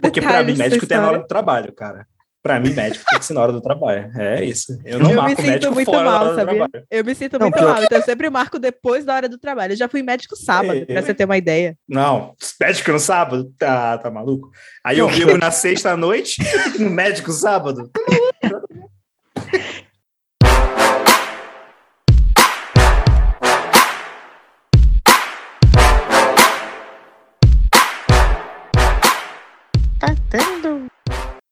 Porque pra mim, médico tem na hora do trabalho, cara. Pra mim, médico tem que ser na hora do trabalho. É isso. Eu não eu marco me sinto muito mal, sabia? Eu me sinto não, muito pior... mal, então eu sempre marco depois da hora do trabalho. Eu já fui médico sábado, é, pra você ter uma ideia. Não, médico no sábado? Tá, tá maluco? Aí eu vivo na sexta-noite, no médico sábado. Dando.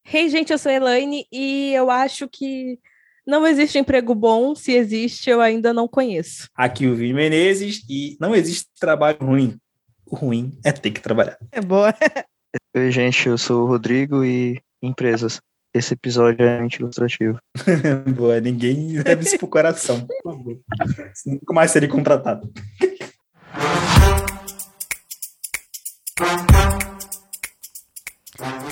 Hey, gente, eu sou a Elaine e eu acho que não existe emprego bom. Se existe, eu ainda não conheço. Aqui o Vini Menezes e não existe trabalho ruim. O ruim é ter que trabalhar. É boa. Oi, gente, eu sou o Rodrigo e empresas. Esse episódio é muito ilustrativo. boa, ninguém leva isso pro coração, por favor. Nunca mais seria contratado.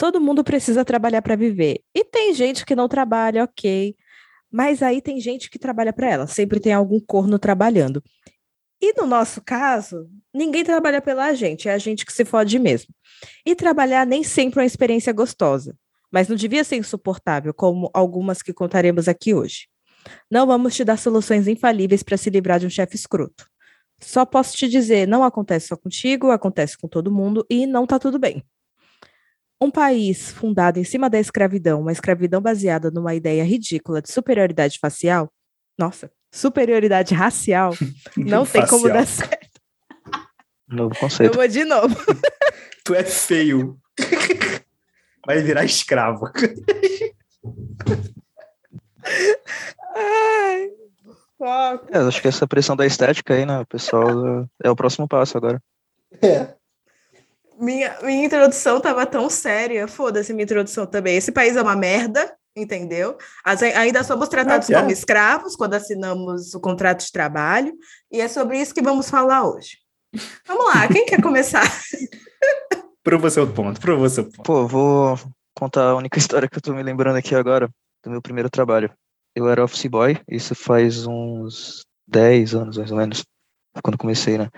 Todo mundo precisa trabalhar para viver. E tem gente que não trabalha, ok. Mas aí tem gente que trabalha para ela. Sempre tem algum corno trabalhando. E no nosso caso, ninguém trabalha pela gente, é a gente que se fode mesmo. E trabalhar nem sempre é uma experiência gostosa, mas não devia ser insuportável, como algumas que contaremos aqui hoje. Não vamos te dar soluções infalíveis para se livrar de um chefe escroto. Só posso te dizer, não acontece só contigo, acontece com todo mundo e não tá tudo bem. Um país fundado em cima da escravidão, uma escravidão baseada numa ideia ridícula de superioridade facial, nossa, superioridade racial, não tem como dar certo. Novo conceito. Eu vou de novo. tu é feio. Vai virar escravo. Ai, é, acho que essa pressão da estética aí, né, pessoal, é o próximo passo agora. É. Minha, minha introdução tava tão séria. Foda-se minha introdução também. Esse país é uma merda, entendeu? As, ainda somos tratados ah, como escravos quando assinamos o contrato de trabalho. E é sobre isso que vamos falar hoje. Vamos lá, quem quer começar? Prova seu ponto, prova seu ponto. Pô, vou contar a única história que eu tô me lembrando aqui agora, do meu primeiro trabalho. Eu era office boy, isso faz uns 10 anos mais ou menos, quando comecei, né?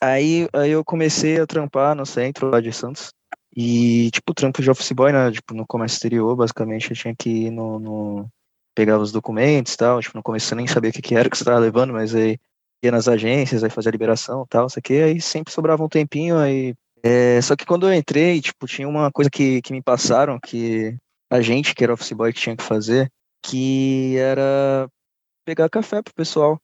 Aí, aí eu comecei a trampar no centro lá de Santos. E, tipo, trampo de office boy, né? Tipo, no comércio exterior, basicamente, eu tinha que ir no, no... pegar os documentos e tal. Tipo, no começo eu nem sabia o que, que era que você tava levando, mas aí ia nas agências, aí fazia a liberação e tal, isso aqui. Aí sempre sobrava um tempinho, aí... É, só que quando eu entrei, tipo, tinha uma coisa que, que me passaram, que a gente, que era office boy, que tinha que fazer, que era pegar café pro pessoal.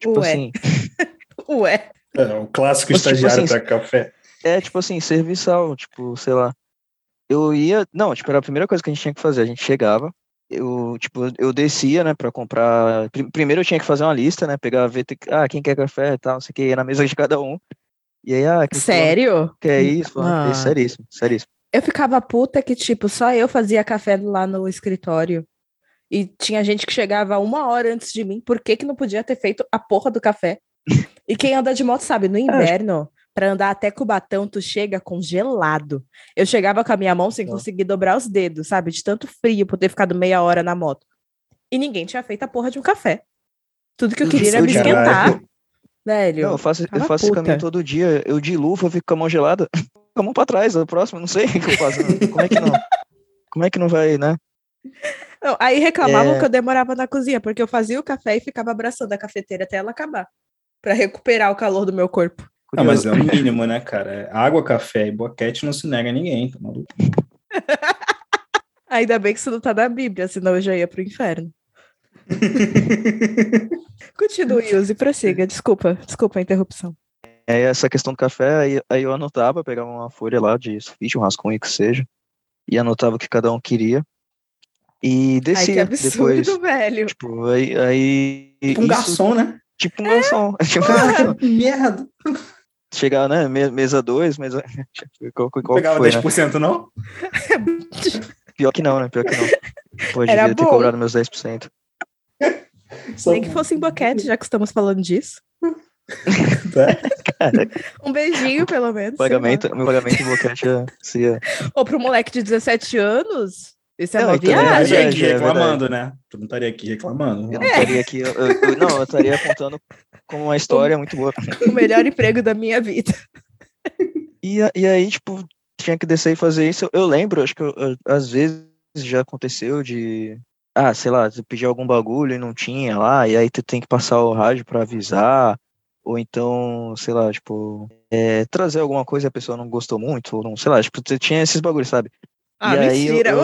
Tipo Ué. assim... Ué. É, um clássico Mas, tipo estagiário tipo assim, para café. É, tipo assim, serviçal, tipo, sei lá. Eu ia. Não, tipo, era a primeira coisa que a gente tinha que fazer. A gente chegava, eu, tipo, eu descia, né, pra comprar. Primeiro eu tinha que fazer uma lista, né? Pegar, ver, ah, quem quer café e tal, não sei o que, ia na mesa de cada um. E aí, ah, que Sério? Que é isso? Ah. É seríssimo, seríssimo. Eu ficava puta que, tipo, só eu fazia café lá no escritório. E tinha gente que chegava uma hora antes de mim. Por que, que não podia ter feito a porra do café? E quem anda de moto sabe, no inverno, para andar até Cubatão, tu chega congelado. Eu chegava com a minha mão sem conseguir dobrar os dedos, sabe? De tanto frio por ter ficado meia hora na moto. E ninguém tinha feito a porra de um café. Tudo que eu queria era me esquentar. Velho. Não, eu faço, eu faço esse caminho todo dia. Eu de luva, eu fico com a mão gelada. Com a mão pra trás, a próxima, não sei o que eu faço. Como é que não? Como é que não vai, né? Não, aí reclamavam é... que eu demorava na cozinha, porque eu fazia o café e ficava abraçando a cafeteira até ela acabar para recuperar o calor do meu corpo. Não, mas é o mínimo, né, cara? Água, café e boquete não se nega a ninguém, tá maluco? Ainda bem que isso não tá na Bíblia, senão eu já ia pro inferno. Continue, use, prossiga. Desculpa, desculpa a interrupção. É essa questão do café, aí, aí eu anotava, pegava uma folha lá de sulfite, um rascunho que seja, e anotava o que cada um queria. E descia Ai, que absurdo, depois. velho. Tipo, aí. aí um isso... garçom, né? Tipo um é. Tipo, ah, que merda. Chegar, né? Mesa 2, mesa. Qual, qual Pegava foi, 10%, né? não? Pior que não, né? Pior que não. Pô, Era devia ter bom. cobrado meus 10%. Só Nem que fosse em boquete, já que estamos falando disso. Um beijinho, pelo menos. pagamento, meu pagamento em boquete ia ser. Ou para um moleque de 17 anos, isso é Não, uma então, Tu não é, estaria viagem. aqui é reclamando, né? Tu não estaria aqui reclamando. Eu não estaria aqui. eu- eu- eu- não, eu estaria contando como uma história muito boa. O melhor emprego da minha vida. E, e aí, tipo, tinha que descer e fazer isso. Eu lembro, acho que eu- eu- às vezes já aconteceu de. Ah, sei lá, tu pedir algum bagulho e não tinha lá, e aí tu tem que passar o rádio pra avisar. Ou então, sei lá, tipo, é, trazer alguma coisa e a pessoa não gostou muito, ou não, sei lá, tipo, tu tinha esses bagulhos, sabe? Ah, E aí eu- mentira, eu-.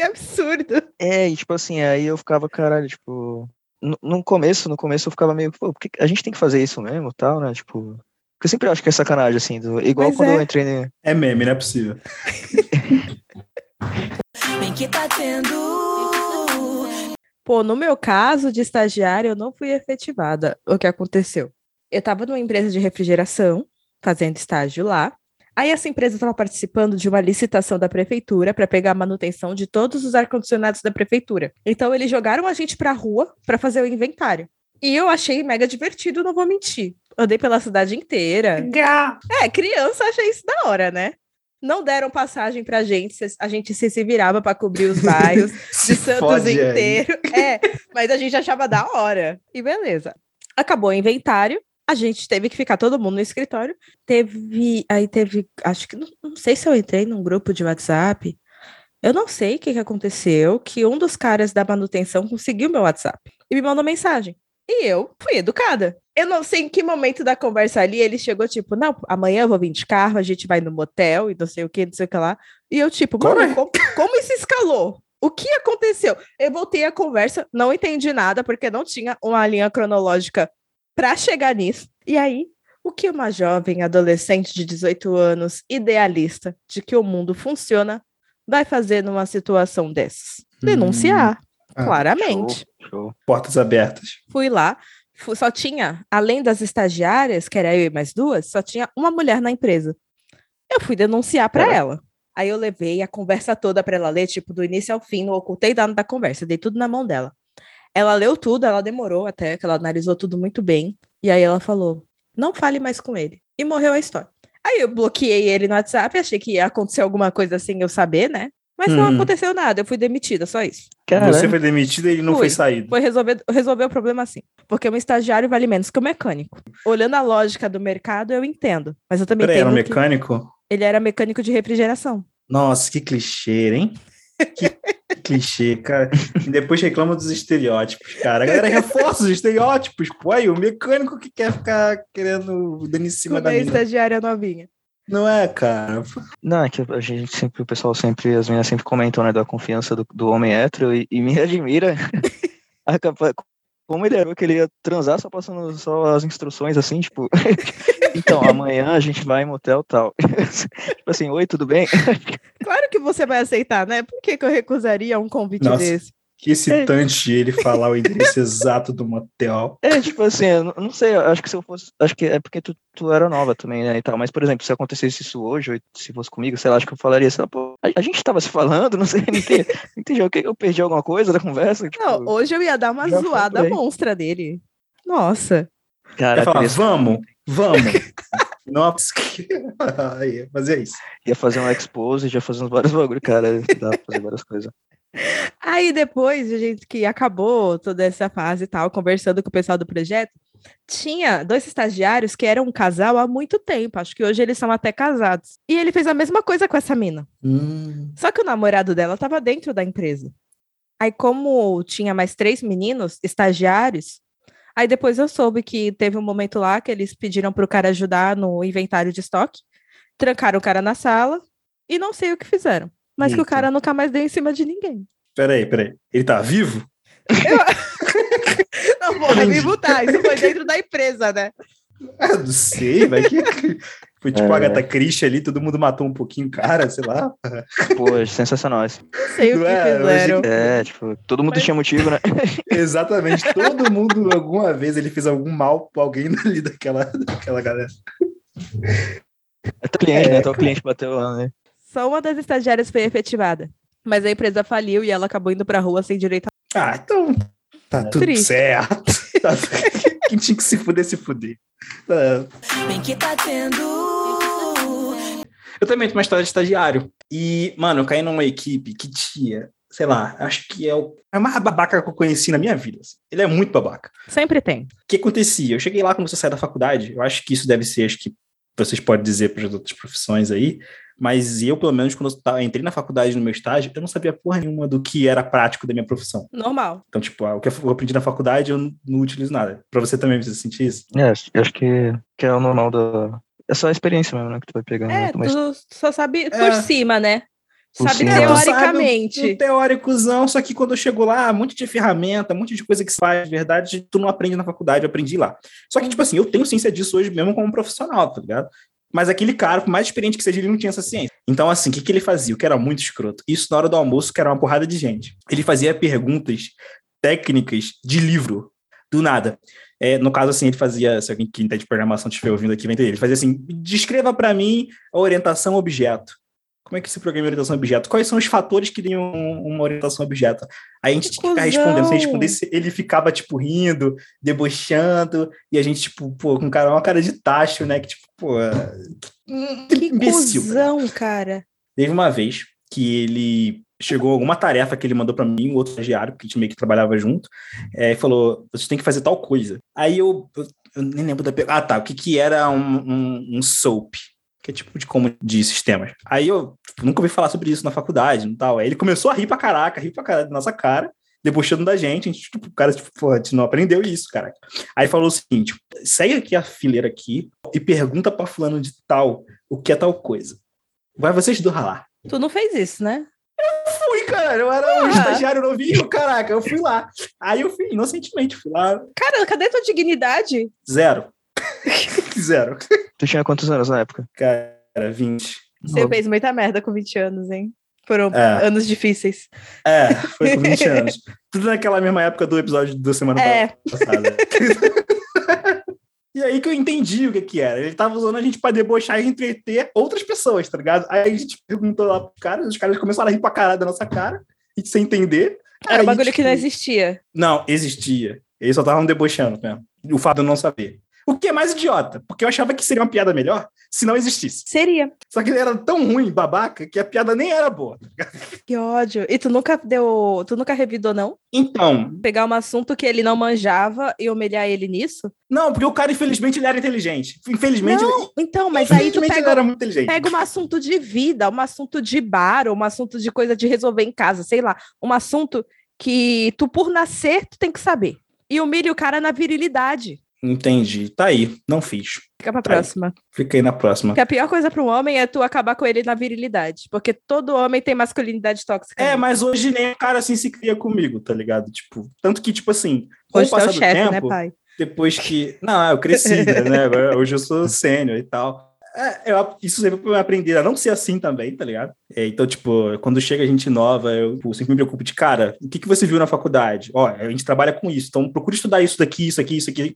Que absurdo. É, e tipo assim, aí eu ficava, caralho, tipo. No, no começo, no começo eu ficava meio, pô, por que a gente tem que fazer isso mesmo, tal, né? Tipo. Porque eu sempre acho que é sacanagem, assim, do- igual Mas quando é. eu entrei ne- É meme, não é possível. Bem que tá tendo. Pô, no meu caso de estagiária, eu não fui efetivada. O que aconteceu? Eu estava numa empresa de refrigeração, fazendo estágio lá. Aí essa empresa estava participando de uma licitação da prefeitura para pegar a manutenção de todos os ar-condicionados da prefeitura. Então eles jogaram a gente para a rua para fazer o inventário. E eu achei mega divertido, não vou mentir. Andei pela cidade inteira. É, criança achei isso da hora, né? Não deram passagem pra gente, a gente se, virava para cobrir os bairros de Santos fode aí. inteiro. É, mas a gente achava da hora. E beleza. Acabou o inventário. A gente teve que ficar todo mundo no escritório. Teve. Aí teve. Acho que. Não, não sei se eu entrei num grupo de WhatsApp. Eu não sei o que, que aconteceu. Que um dos caras da manutenção conseguiu meu WhatsApp e me mandou mensagem. E eu fui educada. Eu não sei em que momento da conversa ali ele chegou, tipo, não, amanhã eu vou vir de carro, a gente vai no motel e não sei o que, não sei o que lá. E eu, tipo, mano, Corre. como, como isso escalou? O que aconteceu? Eu voltei a conversa, não entendi nada, porque não tinha uma linha cronológica para chegar nisso. E aí, o que uma jovem adolescente de 18 anos, idealista de que o mundo funciona, vai fazer numa situação dessas? Denunciar, Ah, claramente. Show, show. Portas abertas. Fui lá, só tinha, além das estagiárias, que era eu e mais duas, só tinha uma mulher na empresa. Eu fui denunciar para Caraca. ela. Aí eu levei a conversa toda para ela ler, tipo, do início ao fim, não ocultei nada da conversa, dei tudo na mão dela. Ela leu tudo, ela demorou até, que ela analisou tudo muito bem. E aí ela falou: não fale mais com ele. E morreu a história. Aí eu bloqueei ele no WhatsApp, achei que ia acontecer alguma coisa assim, eu saber, né? Mas não Uhum. aconteceu nada, eu fui demitida, só isso. Caralho. Você foi demitido e ele não Fui. foi saído. Foi resolver, resolver o problema assim. Porque um estagiário vale menos que um mecânico. Olhando a lógica do mercado, eu entendo. Mas eu também Peraí, era um entendo que mecânico? ele era mecânico de refrigeração. Nossa, que clichê, hein? Que clichê, cara. E depois reclama dos estereótipos, cara. A galera reforça os estereótipos. Pô, aí o mecânico que quer ficar querendo dando em cima da Como é mina. estagiária novinha. Não é, cara? Não, é que a gente sempre, o pessoal sempre, as meninas sempre comentam, né, da confiança do, do homem hétero e, e me admira a capa- como ele achou que ele ia transar só passando só as instruções assim, tipo, então, amanhã a gente vai em motel tal. tipo assim, oi, tudo bem? Claro que você vai aceitar, né? Por que, que eu recusaria um convite Nossa. desse? Que excitante ele falar o endereço exato do motel. É, tipo assim, eu não- sei, eu acho que se eu fosse, acho que é porque tu, tu era nova também, né, e tal, mas, por exemplo, se acontecesse isso hoje, ou se fosse comigo, sei lá, acho que eu falaria, sei lá, pô, a, a gente tava se falando, não sei, não entendi, não entendi, o que eu perdi alguma coisa da conversa? Tipo, Não, hoje eu ia dar uma zoada monstra dele. Nossa. cara, falar, vamos, vamos. Nossa, ia fazer isso. ia fazer um expose, já fazendo vários bagulho, cara, dá pra fazer várias coisas. Aí depois, a gente que acabou toda essa fase e tal, conversando com o pessoal do projeto, tinha dois estagiários que eram um casal há muito tempo. Acho que hoje eles são até casados. E ele fez a mesma coisa com essa mina. Hum, Só que o namorado dela estava dentro da empresa. Aí, como tinha mais três meninos, estagiários, aí depois eu soube que teve um momento lá que eles pediram para o cara ajudar no inventário de estoque, trancaram o cara na sala e não sei o que fizeram. Mas que o Eita. cara nunca mais deu em cima de ninguém. peraí, peraí. Ele tá vivo? Não, porra, vivo tá. Isso foi dentro da empresa, né? Ah, não sei, vai que. Foi tipo É. a Agatha Christie ali, todo mundo matou um pouquinho o cara, sei lá. Pô, é sensacional isso. Não sei o que é? Fizeram. É, tipo, todo mundo Mas- tinha motivo, né? Exatamente. Todo mundo, alguma vez, ele fez algum mal pra alguém ali daquela, daquela galera. Até o cliente, né? Até o cliente bateu lá, né? Só uma das estagiárias foi efetivada. Mas a empresa faliu e ela acabou indo pra rua sem direito a... Ah, então tá tudo Triste. certo. Tá- Quem tinha que se fuder, se fuder. Tá. Bem que tá tendo. Eu também tenho uma história de estagiário. E, mano, eu caí numa equipe que tinha, sei lá, acho que é o, é mais babaca que eu conheci na minha vida. assim. Ele é muito babaca. Sempre tem. O que acontecia? Eu cheguei lá quando você sai da faculdade. Eu acho que isso deve ser, acho que vocês podem dizer para as outras profissões aí. Mas eu, pelo menos, quando eu entrei na faculdade no meu estágio, eu não sabia porra nenhuma do que era prático da minha profissão. Normal. Então, tipo, ah, o que eu aprendi na faculdade, eu não- não utilizo nada. Pra você também você sentir isso? É, acho- eu acho que, que é o normal da. É só a experiência mesmo, né? Que tu vai pegando. É, né? Mas tu só sabe por É. cima, né? Por sabe cima. É, tu sabe teoricamente. Um, um teóricozão, só que quando eu chego lá, um monte de ferramenta, um monte de coisa que se faz, de verdade, tu não aprende na faculdade, eu aprendi lá. Só que, tipo assim, eu tenho ciência disso hoje mesmo como profissional, tá ligado? Mas aquele cara, por mais experiente que seja, ele não tinha essa ciência. Então, assim, o que, que ele fazia? O que era muito escroto. Isso na hora do almoço, que era uma porrada de gente. Ele fazia perguntas técnicas de livro, do nada. É, no caso, assim, ele fazia, se alguém que entende de programação estiver ouvindo aqui, vai entender. Ele fazia assim: descreva para mim a orientação objeto. Como é que se programa orientação objeto? Quais são os fatores que dão um- uma orientação objeto? Aí a gente tinha que ficar respondendo. Se respondesse, ele ficava, tipo, rindo, debochando, e a gente, tipo, pô, com cara, uma cara de tacho, né? Que, tipo, pô, Que imbecil. cuzão, cara. Teve uma vez que ele chegou alguma tarefa que ele mandou para mim, um outro estagiário, porque a gente meio que trabalhava junto, é, e falou: você tem que fazer tal coisa. Aí eu, eu, eu nem lembro da pergunta. Ah, tá. O que, que era um, um, um SOAP? Que é tipo de como de sistemas. Aí eu tipo, nunca ouvi falar sobre isso na faculdade e tal. Aí ele começou a rir pra caraca, rir pra caralho da nossa cara, debochando da gente. A gente, tipo, o cara, tipo, pô, a gente não aprendeu isso, caraca. Aí falou o seguinte: segue aqui a fileira aqui e pergunta pra fulano de tal o que é tal coisa. Vai vocês do ralar. Tu não fez isso, né? Fui, cara. Eu era um Ah. estagiário novinho, caraca. Eu fui lá. Aí eu fui, inocentemente, fui lá. Cara, cadê tua dignidade? Zero. Zero. tu tinha quantos anos na época? Cara, 20. Você fez muita merda com 20 anos, hein? Foram É. anos difíceis. É, foi com 20 anos. Tudo naquela mesma época do episódio da semana É, passada. E aí que eu entendi o que que era. Ele tava usando a gente pra debochar e entreter outras pessoas, tá ligado? Aí a gente perguntou lá pros caras, os caras começaram a rir pra caralho da nossa cara, e sem entender. era um bagulho que tipo, não existia. Não, existia. Eles só estavam debochando mesmo. O fato de eu não saber. O que é mais idiota, porque eu achava que seria uma piada melhor se não existisse. Seria. Só que ele era tão ruim, babaca, que a piada nem era boa. Que ódio. E tu nunca deu. Tu nunca revidou, não? Então, Pegar um assunto que ele não manjava e humilhar ele nisso? não, porque o cara, infelizmente, ele era inteligente. Infelizmente, ele, Não, então, mas aí tu ele pega, era muito inteligente. pega um assunto de vida, um assunto de bar, ou um assunto de coisa de resolver em casa, sei lá. Um assunto que tu, por nascer, tu tem que saber. E humilha o cara na virilidade. Entendi. Tá aí. Não fiz. Fica pra Tá aí. próxima. Fiquei na próxima. Porque a pior coisa para um homem é tu acabar com ele na virilidade. Porque todo homem tem masculinidade tóxica. É, mas hoje nem o cara assim se cria comigo, tá ligado? Tipo, tanto que, tipo assim, com Hoje o é passar o do chefe, né, tempo, pai? depois que. Não, eu cresci, né? Agora, hoje eu sou sênior e tal. É, eu- isso sempre foi aprender a não ser assim também, tá ligado? É, então, tipo, quando chega gente nova, eu tipo, sempre me preocupo de, cara, o que, que você viu na faculdade? Ó, a gente trabalha com isso, então procure estudar isso daqui, isso aqui, isso aqui.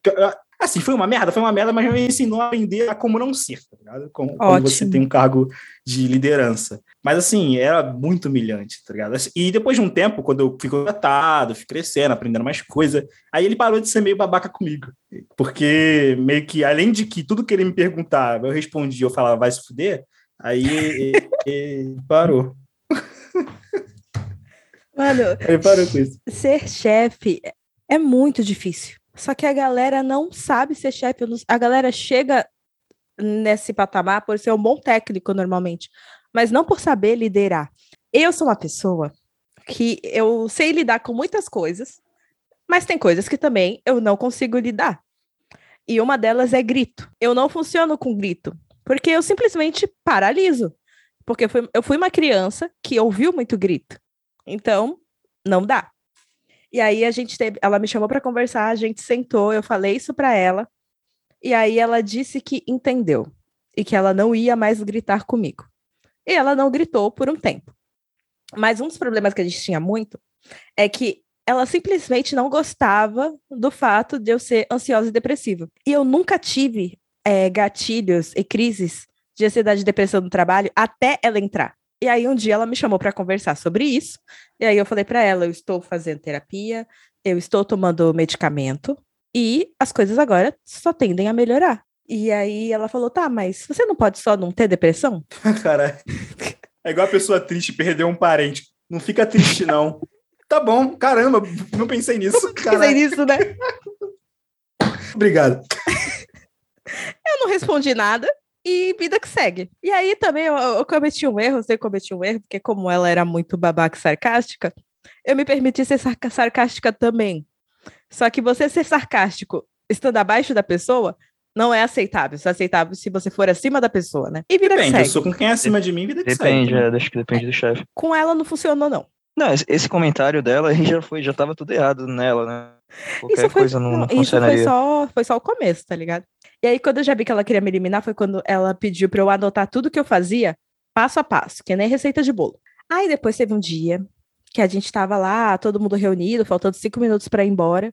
Assim, foi uma merda, foi uma merda, mas me ensinou a aprender a como não ser, tá ligado? Como, quando você tem um cargo de liderança. Mas, assim, era muito humilhante, tá ligado? Assim, E depois de um tempo, quando eu fui contratado, fui crescendo, aprendendo mais coisa, aí ele parou de ser meio babaca comigo. Porque meio que, além de que tudo que ele me perguntava, eu respondia, eu falava, vai se fuder, aí ele, ele parou. Mano, Ele parou com isso. ser chefe é muito difícil. Só que a galera não sabe ser chefe. A galera chega nesse patamar por ser um bom técnico normalmente, mas não por saber liderar. Eu sou uma pessoa que eu sei lidar com muitas coisas, mas tem coisas que também eu não consigo lidar. E uma delas é grito. Eu não funciono com grito, porque eu simplesmente paraliso. Porque eu fui, eu fui uma criança que ouviu muito grito. Então, não dá. E aí a gente teve, ela me chamou para conversar, a gente sentou, eu falei isso para ela. E aí ela disse que entendeu e que ela não ia mais gritar comigo. E ela não gritou por um tempo. Mas um dos problemas que a gente tinha muito é que ela simplesmente não gostava do fato de eu ser ansiosa e depressiva. E eu nunca tive eh, gatilhos e crises de ansiedade e depressão no trabalho até ela entrar. E aí um dia ela me chamou para conversar sobre isso. E aí eu falei para ela, eu estou fazendo terapia, eu estou tomando medicamento e as coisas agora só tendem a melhorar. E aí ela falou: "Tá, mas você não pode só não ter depressão?" Cara, é igual a pessoa triste perder um parente. Não fica triste, não. Tá bom, caramba, não pensei nisso. Pensei Caralho. nisso, né? Obrigado. Eu não respondi nada e vida que segue. E aí também eu, eu cometi um erro, eu cometi um erro, porque como ela era muito babaca e sarcástica, eu me permiti ser sarcástica também. Só que você ser sarcástico estando abaixo da pessoa não é aceitável. Só é aceitável se você for acima da pessoa, né? E vida Depende, que eu segue. sou com quem é acima de mim, vida que Depende, segue. é, acho que depende do chefe. Com ela não funcionou, não. Não, esse, comentário dela aí já foi, já tava tudo errado nela, né? Qualquer coisa não, não isso foi só, foi só o começo, tá ligado? E aí, quando eu já vi que ela queria me eliminar, foi quando ela pediu pra eu anotar tudo que eu fazia, passo a passo, que nem receita de bolo. Aí depois teve um dia que a gente tava lá, todo mundo reunido, faltando cinco minutos pra ir embora.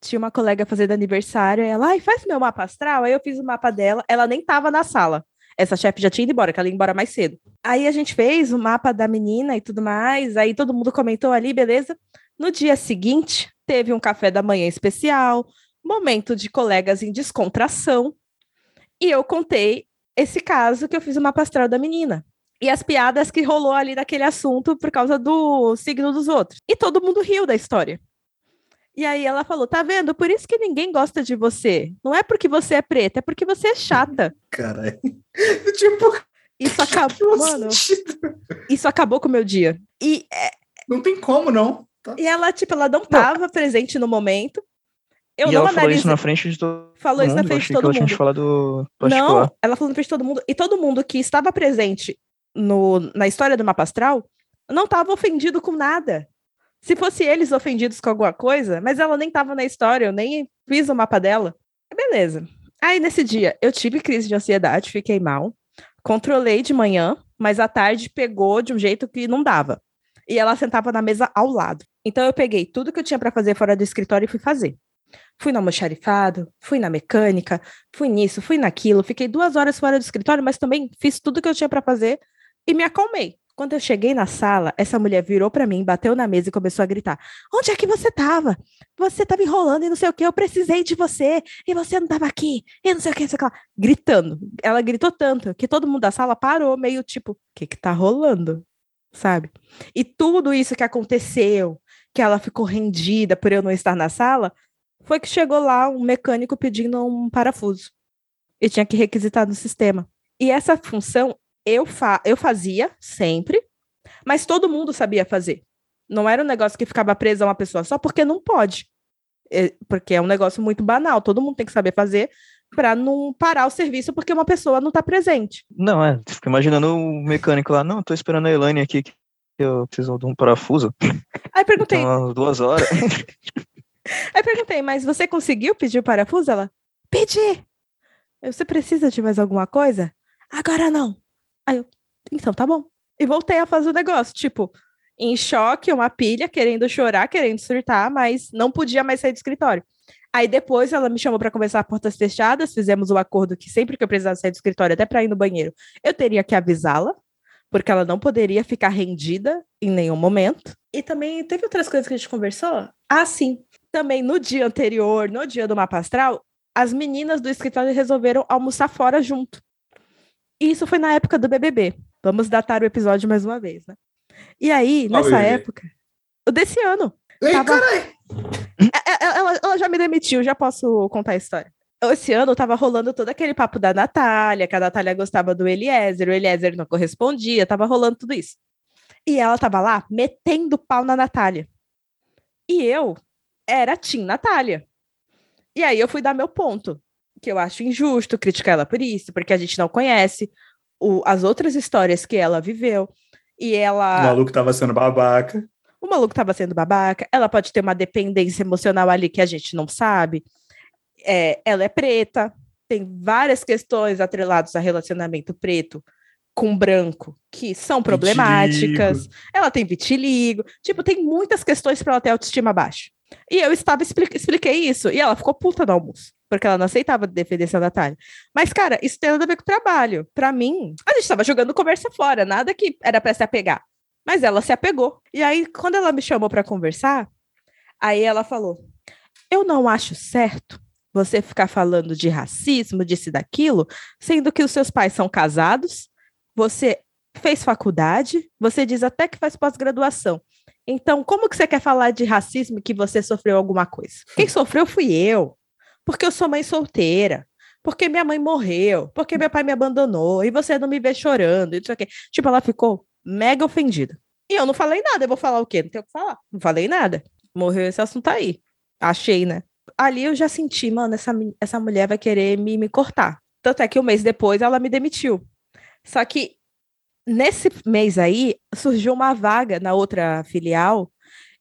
Tinha uma colega fazendo aniversário, ela, ai, faz meu mapa astral. Aí eu fiz o mapa dela, ela nem tava na sala. Essa chefe já tinha ido embora, que ela ia embora mais cedo. Aí a gente fez o mapa da menina e tudo mais, aí todo mundo comentou ali, beleza. No dia seguinte, teve um café da manhã especial, momento de colegas em descontração, e eu contei esse caso que eu fiz o mapa astral da menina. E as piadas que rolou ali daquele assunto por causa do signo dos outros. E todo mundo riu da história. E aí ela falou: tá vendo? Por isso que ninguém gosta de você. Não é porque você é preta, é porque você é chata. Caralho. tipo, Isso acabou. Mano, isso acabou com o meu dia. E, é, Não tem como, não. Tá. e ela, tipo, ela não estava presente no momento. Eu e não ela falou analisei. isso na frente de todo falou isso na mundo. Eu frente de todo ela tinha mundo. te falado particular. Não, ela falou na frente de todo mundo. E todo mundo que estava presente no, na história do mapa astral não estava ofendido com nada. Se fosse eles ofendidos com alguma coisa, mas ela nem estava na história, eu nem fiz o mapa dela. Beleza. Aí nesse dia eu tive crise de ansiedade, fiquei mal. Controlei de manhã, mas à tarde pegou de um jeito que não dava. E ela sentava na mesa ao lado. Então eu peguei tudo que eu tinha para fazer fora do escritório e fui fazer. Fui no almoxarifado, fui na mecânica, fui nisso, fui naquilo. Fiquei duas horas fora do escritório, mas também fiz tudo que eu tinha para fazer e me acalmei. Quando eu cheguei na sala, essa mulher virou para mim, bateu na mesa e começou a gritar: Onde é que você tava? Você tava enrolando e não sei o que, eu precisei de você, e você não tava aqui, e não sei o que, não sei o que. Gritando. Ela gritou tanto que todo mundo da sala parou, meio tipo: O que que tá rolando? Sabe? E tudo isso que aconteceu, que ela ficou rendida por eu não estar na sala, foi que chegou lá um mecânico pedindo um parafuso. E tinha que requisitar no sistema. E essa função eu, fa eu fazia sempre, mas todo mundo sabia fazer. Não era um negócio que ficava preso a uma pessoa só porque não pode. É, porque é um negócio muito banal, todo mundo tem que saber fazer para não parar o serviço porque uma pessoa não está presente. Não, é. Fico imaginando o mecânico lá. Não, tô esperando a Elaine aqui que eu preciso de um parafuso. Aí perguntei, Então, duas horas. Aí perguntei, mas você conseguiu pedir o parafuso? Ela, pedi. Você precisa de mais alguma coisa? Agora não. Aí eu, então tá bom. E voltei a fazer o negócio, tipo, em choque, uma pilha, querendo chorar, querendo surtar, mas não podia mais sair do escritório. Aí depois ela me chamou para conversar a portas fechadas, fizemos o acordo que sempre que eu precisasse sair do escritório, até para ir no banheiro, eu teria que avisá-la, porque ela não poderia ficar rendida em nenhum momento. E também teve outras coisas que a gente conversou? Ah, sim também no dia anterior, no dia do mapa astral, as meninas do escritório resolveram almoçar fora junto. E isso foi na época do BBB. Vamos datar o episódio mais uma vez, né? E aí, Qual nessa BBB? época, o desse ano, Ei, Tava- caralho! é- é- ela, ela já me demitiu, já posso contar a história. Esse ano tava rolando todo aquele papo da Natália, que a Natália gostava do Eliezer, o Eliezer não correspondia, tava rolando tudo isso. E ela tava lá metendo pau na Natália. E eu era Tim Natália. E aí eu fui dar meu ponto, que eu acho injusto criticar ela por isso, porque a gente não conhece o- as outras histórias que ela viveu. E O ela. maluco tava sendo babaca. O maluco estava sendo babaca, ela pode ter uma dependência emocional ali que a gente não sabe. É, ela é preta, tem várias questões atreladas a relacionamento preto com branco que são problemáticas. Ela tem vitiligo, tipo, tem muitas questões para ela ter autoestima baixa. E eu estava expli- expliquei isso e ela ficou puta no almoço. Porque ela não aceitava defender a Natália. Mas, cara, isso tem nada a ver com o trabalho. Pra mim, a gente tava jogando conversa fora, nada que era pra se apegar. Mas ela se apegou. E aí, quando ela me chamou pra conversar, aí ela falou: Eu não acho certo você ficar falando de racismo, disso e daquilo, sendo que os seus pais são casados, você fez faculdade, você diz até que faz pós-graduação. Então, como que você quer falar de racismo que você sofreu alguma coisa? Quem sofreu fui eu, porque eu sou mãe solteira, porque minha mãe morreu, porque meu pai me abandonou, e você não me vê chorando, e isso aqui. Tipo, ela ficou mega ofendida. E eu não falei nada, eu vou falar o quê? Não tenho o que falar. Não falei nada. Morreu esse assunto aí. Achei, né? Ali eu já senti, mano, essa, essa mulher vai querer me, me cortar. Tanto é que um mês depois ela me demitiu. Só que nesse mês aí surgiu uma vaga na outra filial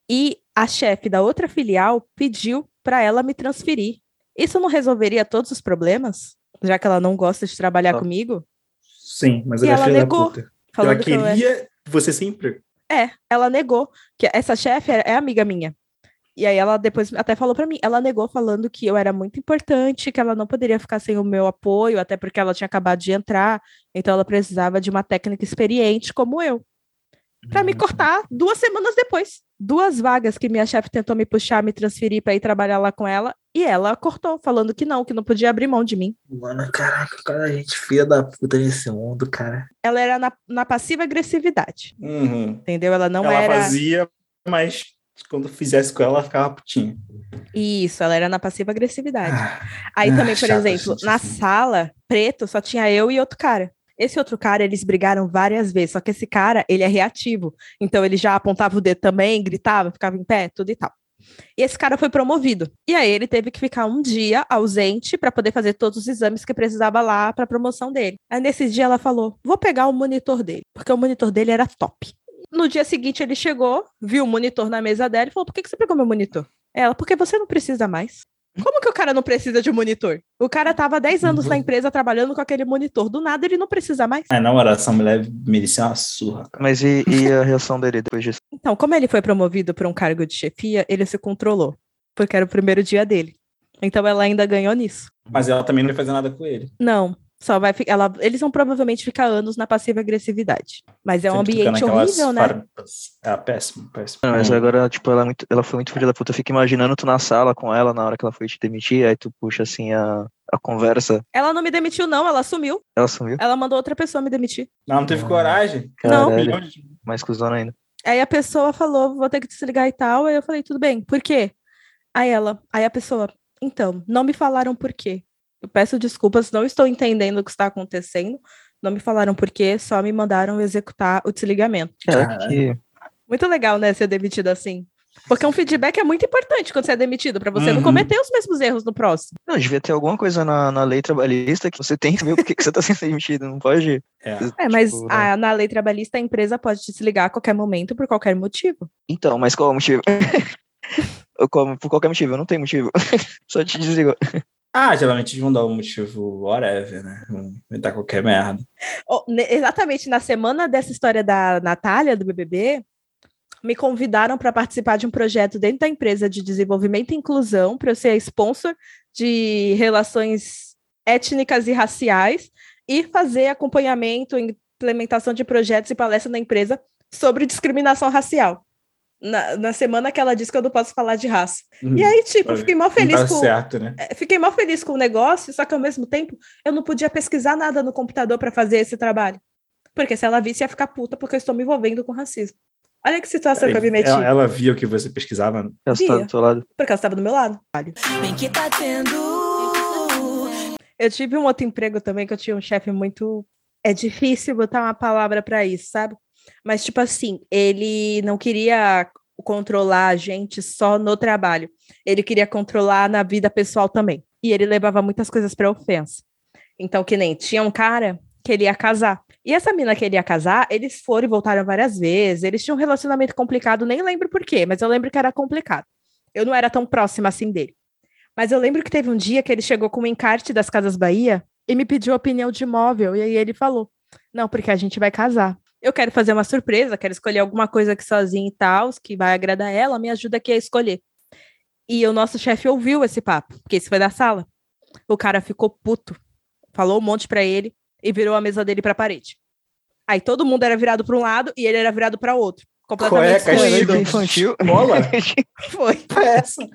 e a chefe da outra filial pediu para ela me transferir. Isso não resolveria todos os problemas? Já que ela não gosta de trabalhar Ah. comigo? Sim, mas ela é ela negou, Ela que eu era- queria você sempre. É, ela negou que essa chefe é amiga minha. E aí ela depois até falou pra mim, ela negou falando que eu era muito importante, que ela não poderia ficar sem o meu apoio, até porque ela tinha acabado de entrar, então ela precisava de uma técnica experiente como eu. Pra me cortar duas semanas depois. Duas vagas que minha chefe tentou me puxar, me transferir pra ir trabalhar lá com ela, e ela cortou, falando que não, que não podia abrir mão de mim. Mano, caraca, cara, gente filha da puta nesse mundo, cara. Ela era na, na passiva agressividade, Uhum. entendeu? Ela não ela era fazia, mas quando fizesse com ela, ela ficava putinha. isso, ela era na passiva agressividade. Ah, Aí Ah, também, por exemplo, gente, na assim. sala, preto, só tinha eu e outro cara. Esse outro cara, eles brigaram várias vezes, só que esse cara, ele é reativo. Então ele já apontava o dedo também, gritava, ficava em pé, tudo e tal. E esse cara foi promovido. E aí ele teve que ficar um dia ausente para poder fazer todos os exames que precisava lá para promoção dele. Aí nesse dia ela falou: "Vou pegar o monitor dele", porque o monitor dele era top. No dia seguinte ele chegou, viu o monitor na mesa dela e falou: "Por que que você pegou meu monitor?" Ela: "Porque você não precisa mais". Como que o cara não precisa de um monitor? O cara tava há 10 anos na empresa trabalhando com aquele monitor. Do nada ele não precisa mais. Ah, na moral, essa mulher merecia uma surra, cara. Mas e, e a reação dele depois disso? Então, como ele foi promovido para um cargo de chefia, ele se controlou. Porque era o primeiro dia dele. Então ela ainda ganhou nisso. Mas ela também não ia fazer nada com ele. Não, só vai ficar. Ela, eles vão provavelmente ficar anos na passiva agressividade. Mas é um Sempre ambiente horrível, né? farpas. É péssimo, péssimo. Não, mas Hum. agora, tipo, ela, é muito, ela foi muito filha da puta. Eu fico imaginando tu na sala com ela na hora que ela foi te demitir, aí tu puxa assim a, a conversa. Ela não me demitiu, não, ela sumiu. Ela sumiu. Ela mandou outra pessoa me demitir. Ela não teve coragem. Não. Caralho, de- mais cuzona ainda. Aí a pessoa falou, vou ter que desligar e tal. Aí eu falei, tudo bem, por quê? Aí ela, aí a pessoa, então, não me falaram por quê. Eu peço desculpas, não estou entendendo o que está acontecendo. Não me falaram por quê, só me mandaram executar o desligamento. Que. Muito legal, né, ser demitido assim. Porque um feedback é muito importante quando você é demitido, para você não Uhum. cometer os mesmos erros no próximo. Não, devia ter alguma coisa na, na lei trabalhista que você tem que ver por que que você tá sendo demitido. Não pode. É. É, mas Tipo, a- na lei trabalhista a empresa pode te desligar a qualquer momento por qualquer motivo. Então, mas qual é o motivo? Eu como, por qualquer motivo, eu não tenho motivo. Só te desligou. Ah, geralmente eles vão dar um motivo whatever, né? Vão inventar qualquer merda. Oh, exatamente na semana dessa história da Natália, do BBB, me convidaram para participar de um projeto dentro da empresa de desenvolvimento e inclusão, para eu ser a sponsor de relações étnicas e raciais e fazer acompanhamento, implementação de projetos e palestras na empresa sobre discriminação racial. Na, na semana que ela disse que eu não posso falar de raça. E aí, tipo, eu fiquei mal Não feliz tá com. certo, né? É, Fiquei mal feliz com o negócio, só que ao mesmo tempo eu não podia pesquisar nada no computador para fazer esse trabalho. Porque se ela visse, ia ficar puta porque eu estou me envolvendo com racismo. Olha que situação que eu me meti. Ela, ela viu que você pesquisava. Ela tá Via. do teu lado. Porque ela estava do meu lado. Bem que tá tendo. Eu tive um outro emprego também que eu tinha um chefe muito. É difícil botar uma palavra para isso, sabe? Mas, tipo assim, ele não queria controlar a gente só no trabalho. Ele queria controlar na vida pessoal também. E ele levava muitas coisas para ofensa. Então, que nem tinha um cara que ele ia casar. E essa mina que ele ia casar, eles foram e voltaram várias vezes. Eles tinham um relacionamento complicado, nem lembro por quê, mas eu lembro que era complicado. Eu não era tão próxima assim dele. Mas eu lembro que teve um dia que ele chegou com um encarte das Casas Bahia e me pediu opinião de imóvel. E aí ele falou: Não, porque a gente vai casar. Eu quero fazer uma surpresa, quero escolher alguma coisa aqui sozinha e tal, que vai agradar ela, me ajuda aqui a escolher. E o nosso chefe ouviu esse papo, porque isso foi da sala. O cara ficou puto, falou um monte pra ele e virou a mesa dele pra parede. Aí todo mundo era virado pra um lado e ele era virado pra outro. Completamente Qual é, castigo? infantil. Bola? Foi. Que é essa?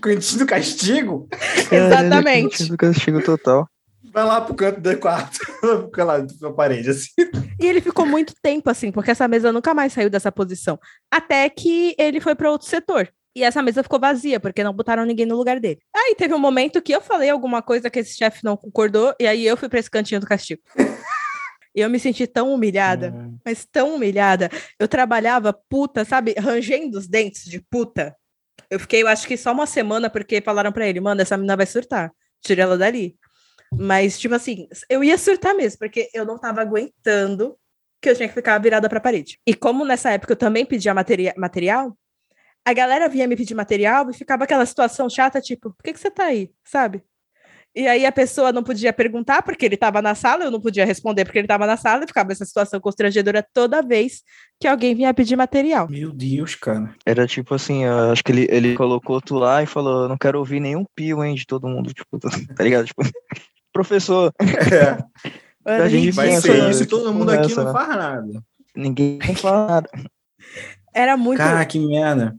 Cantinho do castigo? Exatamente. Do castigo total. Vai lá pro canto do quarto. Fica lá na parede, assim. E ele ficou muito tempo assim, porque essa mesa nunca mais saiu dessa posição. Até que ele foi para outro setor. E essa mesa ficou vazia, porque não botaram ninguém no lugar dele. Aí teve um momento que eu falei alguma coisa que esse chefe não concordou, e aí eu fui para esse cantinho do castigo. E eu me senti tão humilhada, Hum. mas tão humilhada. Eu trabalhava puta, sabe, rangendo os dentes de puta. Eu fiquei, eu acho que só uma semana, porque falaram pra ele, mano, essa menina vai surtar. Tira ela dali. Mas, tipo assim, eu ia surtar mesmo, porque eu não tava aguentando que eu tinha que ficar virada pra parede. E como nessa época eu também pedia materia- material, a galera vinha me pedir material e ficava aquela situação chata, tipo, por que, que você tá aí? Sabe? E aí a pessoa não podia perguntar porque ele tava na sala, eu não podia responder porque ele tava na sala, e ficava essa situação constrangedora toda vez que alguém vinha pedir material. Meu Deus, cara. Era tipo assim, eu acho que ele, ele colocou tu lá e falou, "Eu não quero ouvir nenhum pio, hein, de todo mundo, tipo, tá ligado? Tipo, professor, É, Era A gente vai ser né? isso e todo mundo aqui não né? faz nada. ninguém fala nada. Era muito. Cara, que merda.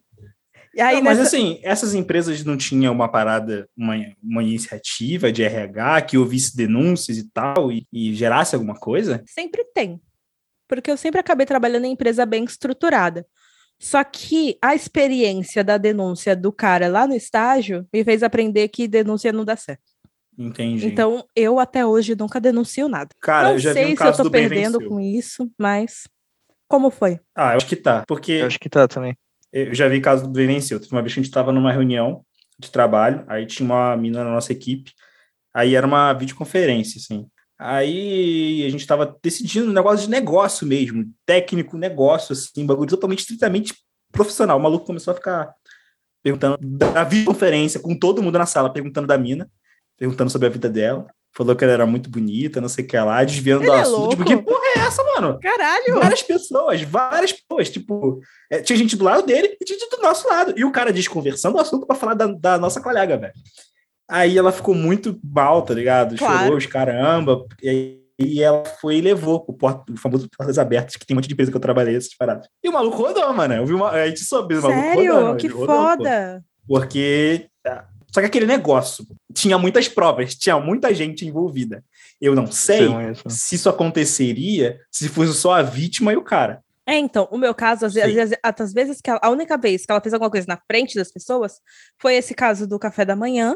E aí Não, mas nessa- assim, essas empresas não tinham uma parada, uma, uma iniciativa de RH que ouvisse denúncias e tal e, e gerasse alguma coisa? Sempre tem. Porque eu sempre acabei trabalhando em empresa bem estruturada. Só que a experiência da denúncia do cara lá no estágio me fez aprender que denúncia não dá certo. Entendi. Então, eu até hoje nunca denuncio nada. Cara, não eu já sei vi um se eu caso tô perdendo Venceu. com isso, mas como foi? Ah, eu acho que tá. Porque Eu acho que tá também. eu já vi caso do Bem Venceu. Uma vez que a gente tava numa reunião de trabalho, aí tinha uma menina na nossa equipe, aí era uma videoconferência, assim. Aí a gente tava decidindo um negócio de negócio mesmo, técnico, negócio, assim, um bagulho totalmente, estritamente profissional. O maluco começou a ficar perguntando da videoconferência, com todo mundo na sala, perguntando da mina, perguntando sobre a vida dela. Falou que ela era muito bonita, não sei o que lá, desviando Ele do é assunto. Tipo, que porra é essa, mano? Caralho! Várias pessoas, várias pessoas, tipo, é, tinha gente do lado dele e tinha gente do nosso lado. E o cara desconversando o assunto pra falar da, da nossa colega, velho. Aí ela ficou muito mal, tá ligado? Claro. Chorou os caramba. E aí e ela foi e levou o, porta, o famoso Portas Abertas, que tem um monte de empresa que eu trabalhei, essas paradas. E o maluco rodou, mano. Eu vi uma, a gente soube, o maluco Sério? rodando, que rodou, pô. foda! Porque. Só que aquele negócio tinha muitas provas, tinha muita gente envolvida. Eu não sei isso. se isso aconteceria se fosse só a vítima e o cara. É, então, o meu caso, às vezes, às vezes- às vezes que ela- a única vez que ela fez alguma coisa na frente das pessoas foi esse caso do café da manhã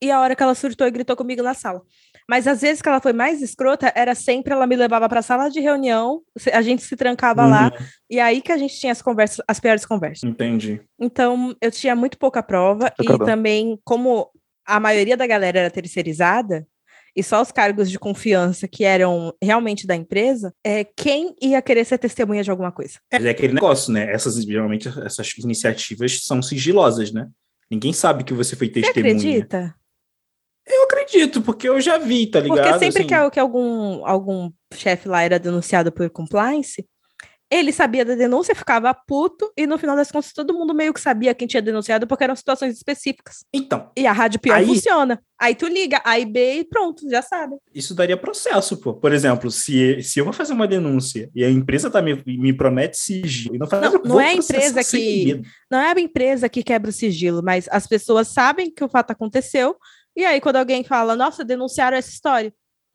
e a hora que ela surtou e gritou comigo na sala. Mas às vezes que ela foi mais escrota, era sempre ela me levava para a sala de reunião, a gente se trancava lá Uhum, e aí que a gente tinha as conversas, as piores conversas. Entendi. Então, eu tinha muito pouca prova e Acabou. também como a maioria da galera era terceirizada e só os cargos de confiança que eram realmente da empresa, é quem ia querer ser testemunha de alguma coisa? Mas é aquele negócio, né? Essas, geralmente, essas iniciativas são sigilosas, né? Ninguém sabe que você foi Você testemunha. acredita? Eu acredito, porque eu já vi, tá ligado? Porque sempre Assim, que, que algum, algum chefe lá era denunciado por compliance, ele sabia da denúncia, ficava puto, e no final das contas todo mundo meio que sabia quem tinha denunciado, porque eram situações específicas. Então, E a rádio pior Aí- funciona. Aí tu liga, A e B e pronto, já sabe. isso daria processo, pô. Por exemplo, se, se eu vou fazer uma denúncia e a empresa tá me, me promete sigilo e não faz Não, não é a empresa que-. Não é a empresa que quebra o sigilo, mas as pessoas sabem que o fato aconteceu, e aí quando alguém fala, nossa, denunciaram essa história,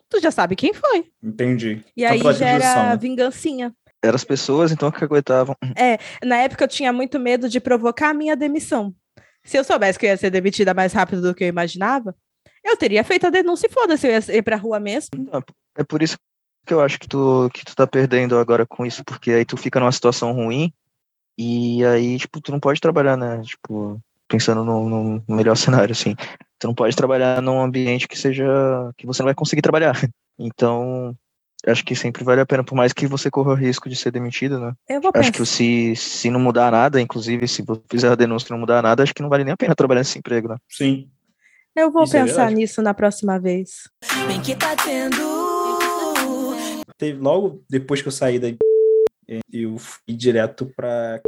tu já sabe quem foi. Entendi. E Só aí pela gera né? vingancinha. Eram as pessoas, então, que aguentavam. Na época eu tinha muito medo de provocar a minha demissão. Se eu soubesse que eu ia ser demitida mais rápido do que eu imaginava, eu teria feito a denúncia e foda-se, eu ia ir pra rua mesmo. Não, É por isso que eu acho que tu, que tu tá perdendo agora com isso, porque aí tu fica numa situação ruim e aí, tipo, tu não pode trabalhar, né? Tipo, pensando no, no melhor cenário, assim. Tu não pode trabalhar num ambiente que seja. que você não vai conseguir trabalhar. Então, acho que sempre vale a pena, por mais que você corra o risco de ser demitido, né? Eu vou Acho pensar. que se, se não mudar nada, inclusive, se você fizer a denúncia e não mudar nada, acho que não vale nem a pena trabalhar nesse emprego, né? Sim. Eu vou Isso é pensar verdade. nisso na próxima vez. Bem que tá tendo. Teve, logo depois que eu saí da eu fui direto pra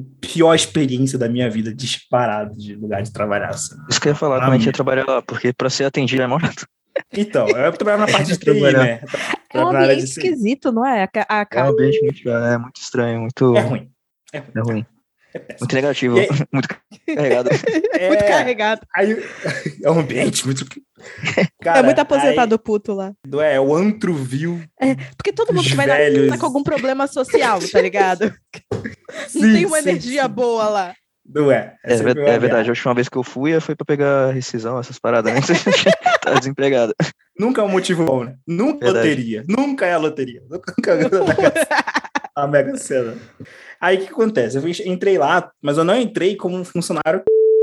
pior experiência da minha vida, disparado de lugar de trabalhar. Assim. Isso que eu ia falar, Ah, a gente meu. ia trabalhar lá, porque pra ser atendido é mó Então, eu trabalhava na parte de TI, Trabalhar. né? É um Na área ambiente esquisito, não é? A, a É um ambiente muito, é muito estranho, muito, É ruim. É ruim. é ruim. É. Muito negativo, aí- muito carregado. É, Muito carregado. aí, é um ambiente muito. é Cara, muito aposentado puto lá. Aí, é, o antro vil. Porque todo mundo que vai lá velhos. tá com algum problema social, tá ligado? Não Sim, tem uma sim, energia sim. boa lá. Não é. É, uma é verdade, a última vez que eu fui foi pra pegar rescisão, essas paradas, né? tá desempregado. Nunca é um motivo bom, né? Nunca Verdade. loteria. Nunca é a loteria. Nunca é a Mega Sena. Aí o que acontece? Eu entrei lá, mas eu não entrei como um funcionário.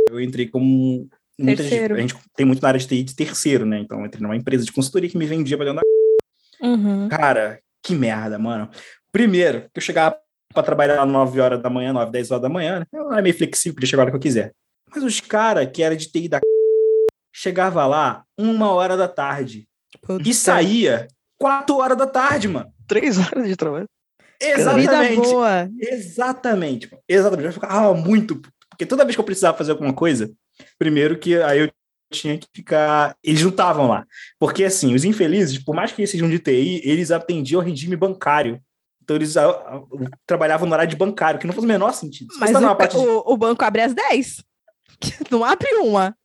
Eu entrei como. Muita gente, Terceiro. a gente tem muito na área de TI de terceiro, né? Então eu entrei numa empresa de consultoria que me vendia pra dentro da. Uhum. Cara, que merda, mano. Primeiro, que eu chegava pra trabalhar às 9 horas da manhã, 9, 10 horas da manhã, né? Eu era meio flexível, podia chegar a hora que eu quiser. Mas os caras que era de TI da chegava lá uma hora da tarde Puta. e saía 4 horas da tarde, mano. Três horas de trabalho. Vida Exatamente. boa. Exatamente. Exatamente. Eu ficava muito. puto, Porque toda vez que eu precisava fazer alguma coisa, primeiro que aí eu tinha que ficar. Eles não estavam lá. Porque, assim, os infelizes, por mais que eles sejam de TI, eles atendiam ao regime bancário. Então, eles ah, ah, trabalhavam no horário de bancário, que não faz o menor sentido. Se Mas tá o, parte o- o banco abre às 10. Não abre uma.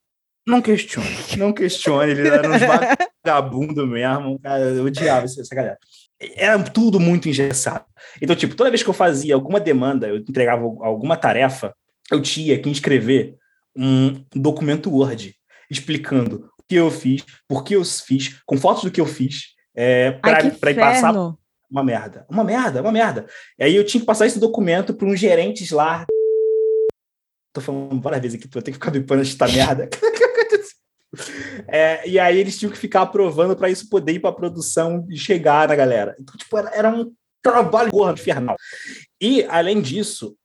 Não questione, não questione. Eles eram uns vagabundos mesmo. Cara, eu odiava essa galera. Era tudo muito engessado. Então, tipo, toda vez que eu fazia alguma demanda, eu entregava alguma tarefa, eu tinha que escrever um documento Word explicando o que eu fiz, por que eu fiz, com fotos do que eu fiz, é, para ir passar uma merda. Uma merda, uma merda. E aí eu tinha que passar esse documento para uns gerentes lá. Tô falando várias vezes aqui, tu vai ter que ficar bipando esta merda. É, e aí eles tinham que ficar aprovando para isso poder ir para produção e chegar na galera. Então, tipo, era, era um trabalho gordo, infernal. E, além disso,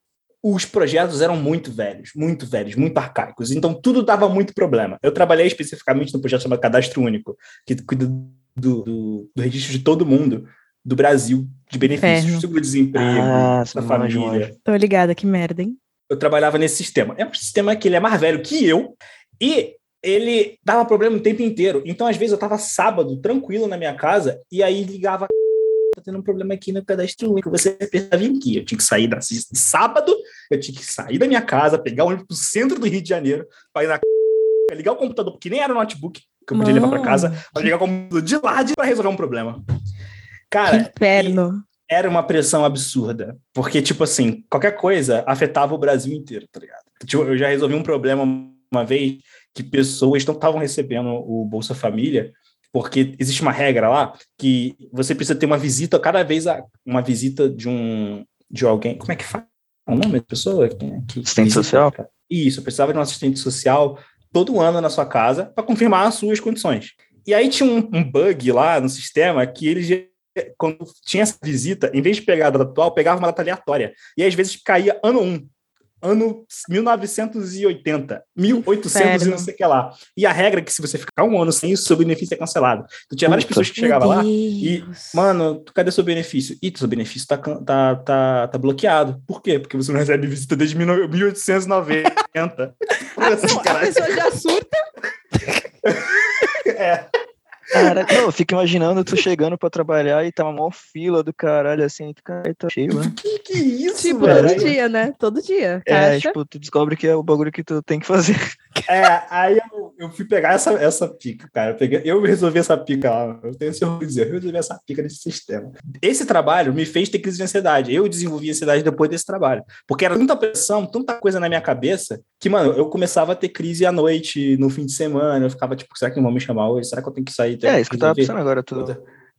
os projetos eram muito velhos, muito velhos, muito arcaicos. Então, tudo dava muito problema. Eu trabalhei especificamente no projeto chamado Cadastro Único, que cuida do, do, do registro de todo mundo do Brasil de benefícios, seguro-desemprego, Ah, da família. Tô ligada, que merda, hein? Eu trabalhava nesse sistema. É um sistema que ele é mais velho que eu e ele dava problema o tempo inteiro. Então, às vezes, eu tava sábado, tranquilo na minha casa, e aí ligava. Tá tendo um problema aqui no cadastro único. Você precisa vir aqui. Eu tinha que sair da sábado, eu tinha que sair da minha casa, pegar o ônibus pro centro do Rio de Janeiro, para ir na ligar o computador, porque nem era notebook que eu podia levar para casa, para ligar o computador de lá para resolver um problema. Que Cara, inferno. era uma pressão absurda. Porque, tipo assim, qualquer coisa afetava o Brasil inteiro, tá ligado? Tipo, eu já resolvi um problema uma vez que pessoas não estavam recebendo o Bolsa Família, porque existe uma regra lá que você precisa ter uma visita cada vez, a, uma visita de um de alguém. Como é que fala o nome da pessoa? Que, Assistente social? Isso, eu precisava de um assistente social todo ano na sua casa para confirmar as suas condições. E aí tinha um, um bug lá no sistema que eles quando tinha essa visita, em vez de pegar a data atual, pegava uma data aleatória. E às vezes caía ano 1, ano 1980, 1800 e não sei o que lá. E a regra é que se você ficar um ano sem isso, seu benefício é cancelado. Então tinha várias pessoas que chegavam lá e, Mano, cadê seu benefício? Ih, seu benefício tá, tá, tá, tá bloqueado. Por quê? Porque você não recebe visita desde 1890. Como Ah, assim, não, a pessoa já surta. É. Cara, não, eu fico imaginando tu chegando pra trabalhar e tá uma maior fila do caralho, assim, tu, cara, tá cheio, né? Que, que isso, Tipo, velho? todo dia, né? Todo dia. É, Caixa. tipo, tu descobre que é o bagulho que tu tem que fazer. É, aí eu, eu fui pegar essa, essa pica, cara. Eu, peguei, eu resolvi essa pica lá. Eu tenho esse orgulho de dizer, eu resolvi essa pica nesse sistema. Esse trabalho me fez ter crise de ansiedade. Eu desenvolvi ansiedade depois desse trabalho. Porque era tanta pressão, tanta coisa na minha cabeça, que, mano, eu começava a ter crise à noite, no fim de semana. Eu ficava tipo, será que não vão me chamar hoje? Será que eu tenho que sair? Tenho É, isso que eu tava pensando agora. Tu,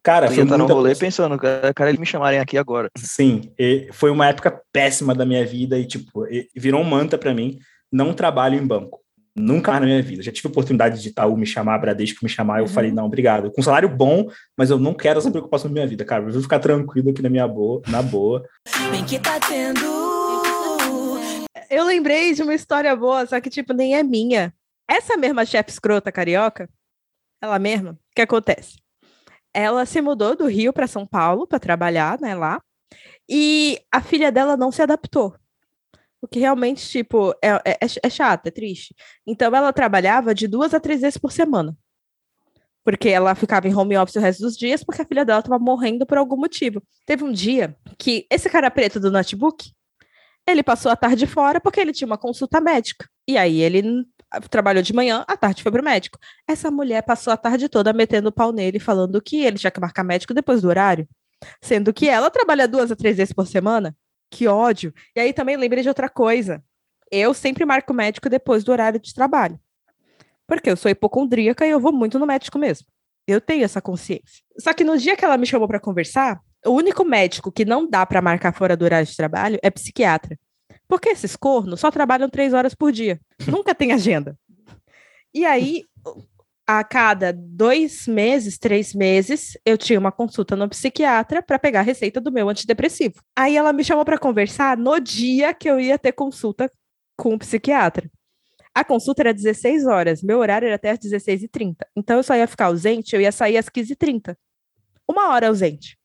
Cara, tu foi ia estar no muita rolê pensando, cara, eles me chamarem aqui agora. Sim, e foi uma época péssima da minha vida e, tipo, e- virou um manta pra mim. Não trabalho em banco. Nunca mais na minha vida. Já tive oportunidade de Itaú me chamar, Bradesco me chamar, eu Uhum. falei, não, obrigado. Com salário bom, mas eu não quero essa preocupação na minha vida, cara. Eu vou ficar tranquilo aqui na minha boa, na boa. Bem que tá tendo. Eu lembrei de uma história boa, só que, tipo, nem é minha. Essa mesma chefe escrota carioca, ela mesma, que acontece? Ela se mudou do Rio para São Paulo para trabalhar, né, lá. E a filha dela não se adaptou. O que realmente, tipo, é, é, é chato, é triste. Então, ela trabalhava de duas a três vezes por semana. Porque ela ficava em home office o resto dos dias, porque a filha dela estava morrendo por algum motivo. Teve um dia que esse cara preto do notebook, ele passou a tarde fora porque ele tinha uma consulta médica. E aí ele trabalhou de manhã, à tarde foi pro médico. Essa mulher passou a tarde toda metendo o pau nele, falando que ele tinha que marcar médico depois do horário. Sendo que ela trabalha duas a três vezes por semana. Que ódio. E aí também lembrei de outra coisa. Eu sempre marco médico depois do horário de trabalho. Porque eu sou hipocondríaca e eu vou muito no médico mesmo. Eu tenho essa consciência. Só que no dia que ela me chamou para conversar, o único médico que não dá para marcar fora do horário de trabalho é psiquiatra. Porque esses cornos só trabalham três horas por dia. Nunca tem agenda. E aí, a cada dois meses, três meses, eu tinha uma consulta no psiquiatra para pegar a receita do meu antidepressivo. Aí ela me chamou para conversar no dia que eu ia ter consulta com o psiquiatra. A consulta era 16 horas, meu horário era até às 16h30. Então eu só ia ficar ausente, eu ia sair às 15h30. Uma hora ausente.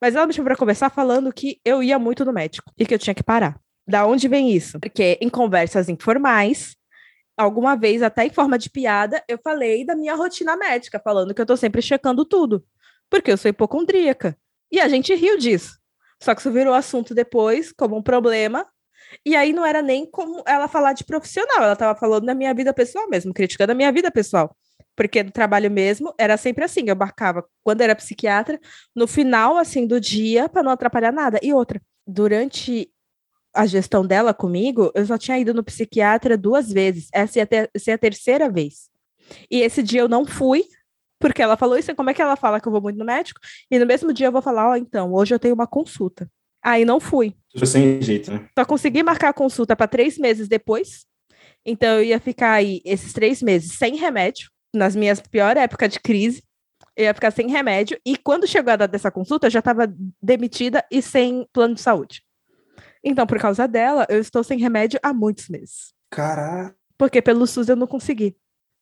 Mas ela me chamou para conversar falando que eu ia muito no médico e que eu tinha que parar. Da onde vem isso? Porque em conversas informais, alguma vez, até em forma de piada, eu falei da minha rotina médica, falando que eu tô sempre checando tudo, porque eu sou hipocondríaca. E a gente riu disso. Só que isso virou assunto depois, como um problema. E aí não era nem como ela falar de profissional, ela estava falando da minha vida pessoal mesmo, criticando a minha vida pessoal. Porque no trabalho mesmo era sempre assim, eu marcava quando era psiquiatra, no final assim do dia para não atrapalhar nada. E outra, durante a gestão dela comigo, eu só tinha ido no psiquiatra duas vezes. Essa ia, ter, essa ia a terceira vez. E esse dia eu não fui, porque ela falou isso. Como é que ela fala que eu vou muito no médico? E no mesmo dia eu vou falar: Ó, oh, então, hoje eu tenho uma consulta. Aí não fui. Sem jeito, né? Só consegui marcar a consulta para três meses depois. Então eu ia ficar aí esses três meses sem remédio, nas minhas piores épocas de crise. Eu ia ficar sem remédio. E quando chegou a data dessa consulta, eu já estava demitida e sem plano de saúde. Então, por causa dela, eu estou sem remédio há muitos meses. Caraca. Porque pelo SUS eu não consegui.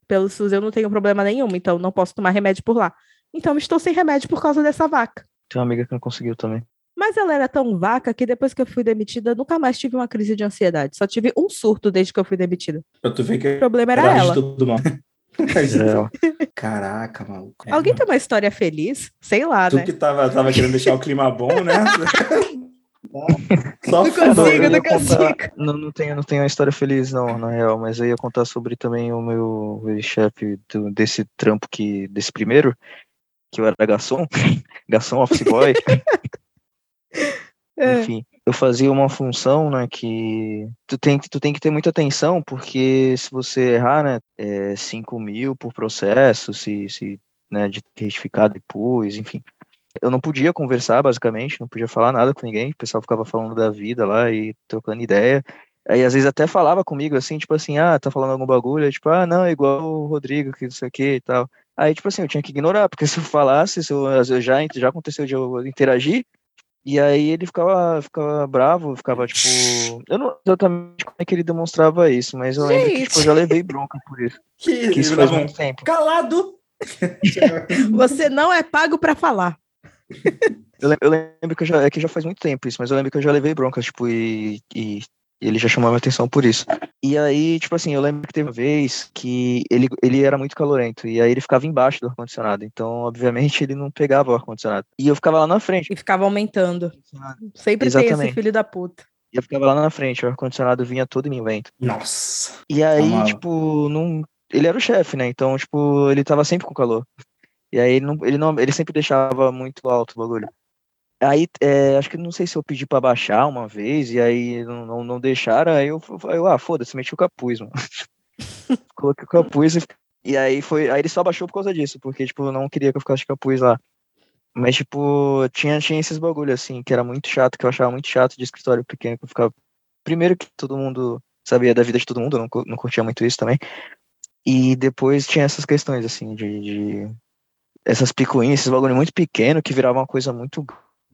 Pelo SUS eu não tenho problema nenhum, então não posso tomar remédio por lá. Então estou sem remédio por causa dessa vaca. Tem uma amiga que não conseguiu também. Mas ela era tão vaca que depois que eu fui demitida, nunca mais tive uma crise de ansiedade. Só tive um surto desde que eu fui demitida. Pra tu ver que o problema era, era ela. Tudo mal. É. Caraca, maluco. Alguém tem uma história feliz? Sei lá, tu né? Tu que tava, tava querendo deixar o clima bom, né? Só não consigo, não consigo. Não, não, tenho, não tenho uma história feliz, não, na real, mas eu ia contar sobre também o meu chefe desse trampo que, desse primeiro, que eu era garçom, garçom office boy. é. Enfim, eu fazia uma função, né, que tu tem, tu tem que ter muita atenção, porque se você errar, né, é 5 mil por processo, se, se né, de retificar depois, enfim eu não podia conversar, basicamente, não podia falar nada com ninguém, o pessoal ficava falando da vida lá e trocando ideia. Aí às vezes até falava comigo assim, tipo assim, ah, tá falando algum bagulho, aí, tipo, ah, não, é igual o Rodrigo, que não sei o que e tal. Aí, tipo assim, eu tinha que ignorar, porque se eu falasse, se eu, eu já, já aconteceu de eu interagir, e aí ele ficava, ficava bravo, ficava tipo. Eu não exatamente como é que ele demonstrava isso, mas eu lembro que tipo, eu já levei bronca por isso. Que, que isso faz muito tempo. Calado! Você não é pago para falar eu, lembro, eu, lembro, que eu já, é que já faz muito tempo isso, mas eu lembro que eu já levei broncas, tipo, e, e ele já chamou minha atenção por isso. E aí, tipo assim, eu lembro que teve uma vez que ele, ele era muito calorento, e aí ele ficava embaixo do ar-condicionado, então, obviamente, ele não pegava o ar-condicionado. E eu ficava lá na frente. E ficava aumentando. Sempre Exatamente. tem esse filho da puta. E eu ficava lá na frente, o ar-condicionado vinha todo em vento. Nossa. E aí, tá tipo, não... ele era o chefe, né? Então, tipo, ele tava sempre com calor. E aí ele não, ele não, ele sempre deixava muito alto o bagulho. Aí, é, acho que não sei se eu pedi para baixar uma vez, e aí não, não, não deixaram, aí eu, eu ah, foda-se, meti o capuz, mano. Coloquei o capuz e, e, aí foi, aí ele só baixou por causa disso, porque, tipo, não queria que eu ficasse de capuz lá. Mas, tipo, tinha, tinha esses bagulhos, assim, que era muito chato, que eu achava muito chato de escritório pequeno, que eu ficava... Primeiro que todo mundo sabia da vida de todo mundo, eu não, não curtia muito isso também. E depois tinha essas questões, assim, de, de essas picuinhas, esses bagulho muito pequeno que virava uma coisa muito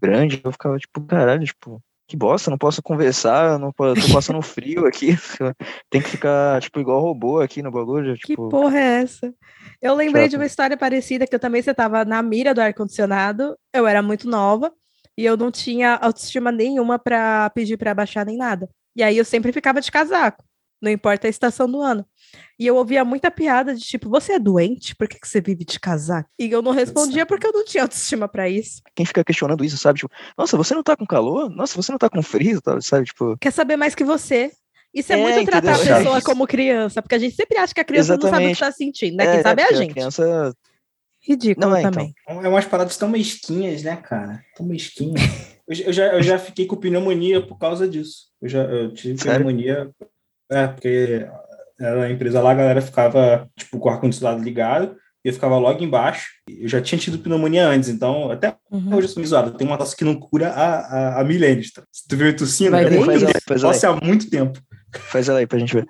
grande. Eu ficava tipo, caralho, tipo, que bosta, não posso conversar, não posso, tô passando frio aqui. Tem que ficar, tipo, igual robô aqui no bagulho. Tipo... Que porra é essa? Eu lembrei Chato. de uma história parecida que eu também você tava na mira do ar-condicionado, eu era muito nova e eu não tinha autoestima nenhuma para pedir para baixar nem nada. E aí eu sempre ficava de casaco, não importa a estação do ano. E eu ouvia muita piada de tipo, você é doente? Por que, que você vive de casaco? E eu não respondia porque eu não tinha autoestima pra isso. Quem fica questionando isso, sabe? Tipo, nossa, você não tá com calor? Nossa, você não tá com frio, sabe? Tipo, Quer saber mais que você. Isso é, É, muito tratar entendeu? a pessoa como criança, porque a gente sempre acha que a criança não sabe o que Exatamente. tá sentindo, né? Quem sabe é a porque gente. criança Ridículo Não é, então. também. É umas paradas tão mesquinhas, né, cara? Tão mesquinhas. Eu, já- eu já, eu já fiquei com pneumonia por causa disso. Eu já eu tive Sério? pneumonia. É, porque era a empresa lá, a galera ficava, tipo, com o ar-condicionado ligado, e eu ficava logo embaixo. Eu já tinha tido pneumonia antes, então até Uhum. hoje eu sou zoado. Tem uma tosse que não cura há, há, há milênios. Tá? Se tu viu tossindo, Vai eu ver tenho faz isso. ela, faz ela, tosse há muito tempo. faz ela aí pra gente ver.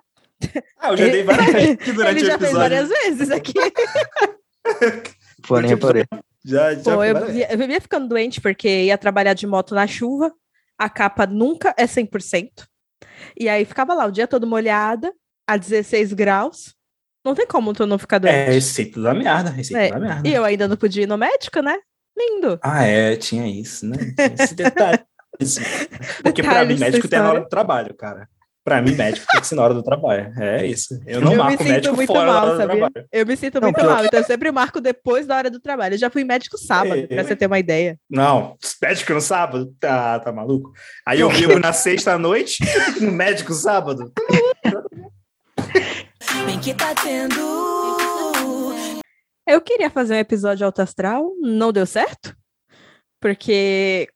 Ah, eu já dei várias vezes aqui durante Ele já o fez episódio. várias vezes aqui. Pô, nem reparei. Já, já Pô, eu, vivia, eu vivia ficando doente porque ia trabalhar de moto na chuva, a capa nunca é 100%. E aí ficava lá o dia todo molhada, a 16 graus. Não tem como tu não ficar É, doente. receita da merda, receita É, da merda. E eu ainda não podia ir no médico, né? Lindo. Ah, é, tinha isso, né? Tinha esse detalhe. Porque pra Detalhes mim, médico tem hora do trabalho, cara. Pra mim, médico tem que ser na hora do trabalho. É isso. Eu não eu me marco sinto médico muito fora da mal, hora do sabia? trabalho. Eu me sinto Não, muito mal, então eu sempre marco depois da hora do trabalho. Eu já fui médico sábado, É, pra é. você ter uma ideia. Não, médico no sábado? Tá, tá maluco? Aí eu vivo na sexta-noite, no médico sábado. Bem que tá tendo. Eu queria fazer um episódio alto astral, não deu certo, porque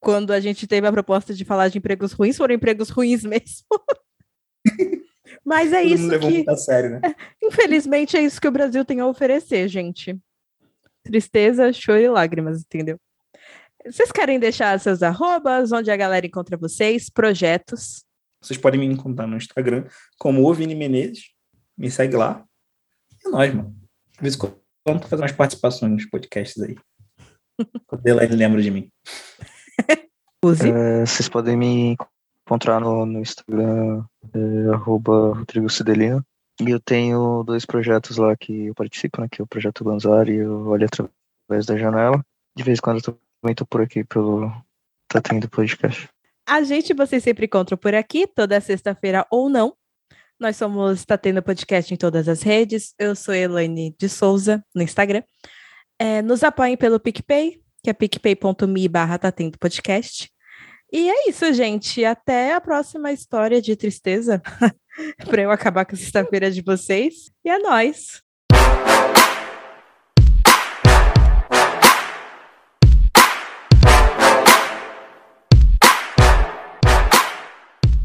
quando a gente teve a proposta de falar de empregos ruins, foram empregos ruins mesmo. Mas é Todo mundo isso levou que, muito a sério, né? infelizmente, é isso que o Brasil tem a oferecer, gente. Tristeza, choro e lágrimas, entendeu? Vocês querem deixar seus arrobas, onde a galera encontra vocês, projetos? Vocês podem me encontrar no Instagram como o Vini Menezes. Me segue lá. É nóis, mano. De vez em quando fazendo umas participações nos podcasts aí. Quando ele lembra de mim. É, vocês podem me encontrar no, no Instagram, é, arroba Rodrigo Cidelino. E eu tenho dois projetos lá que eu participo, né? Que é o Projeto Banzar e o Olha Através da Janela. De vez em quando eu também tô por aqui pelo Tá Tendo Podcast. A gente vocês sempre encontram por aqui, toda sexta-feira ou não. Nós somos Tá Tendo Podcast em todas as redes. Eu sou Elaine de Souza no Instagram. É, nos apoiem pelo PicPay, que é picpay.me barra Tá Tendo Podcast. E é isso, gente. Até a próxima história de tristeza. para eu acabar com a sexta-feira de vocês. E é nóis.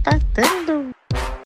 Tá tendo.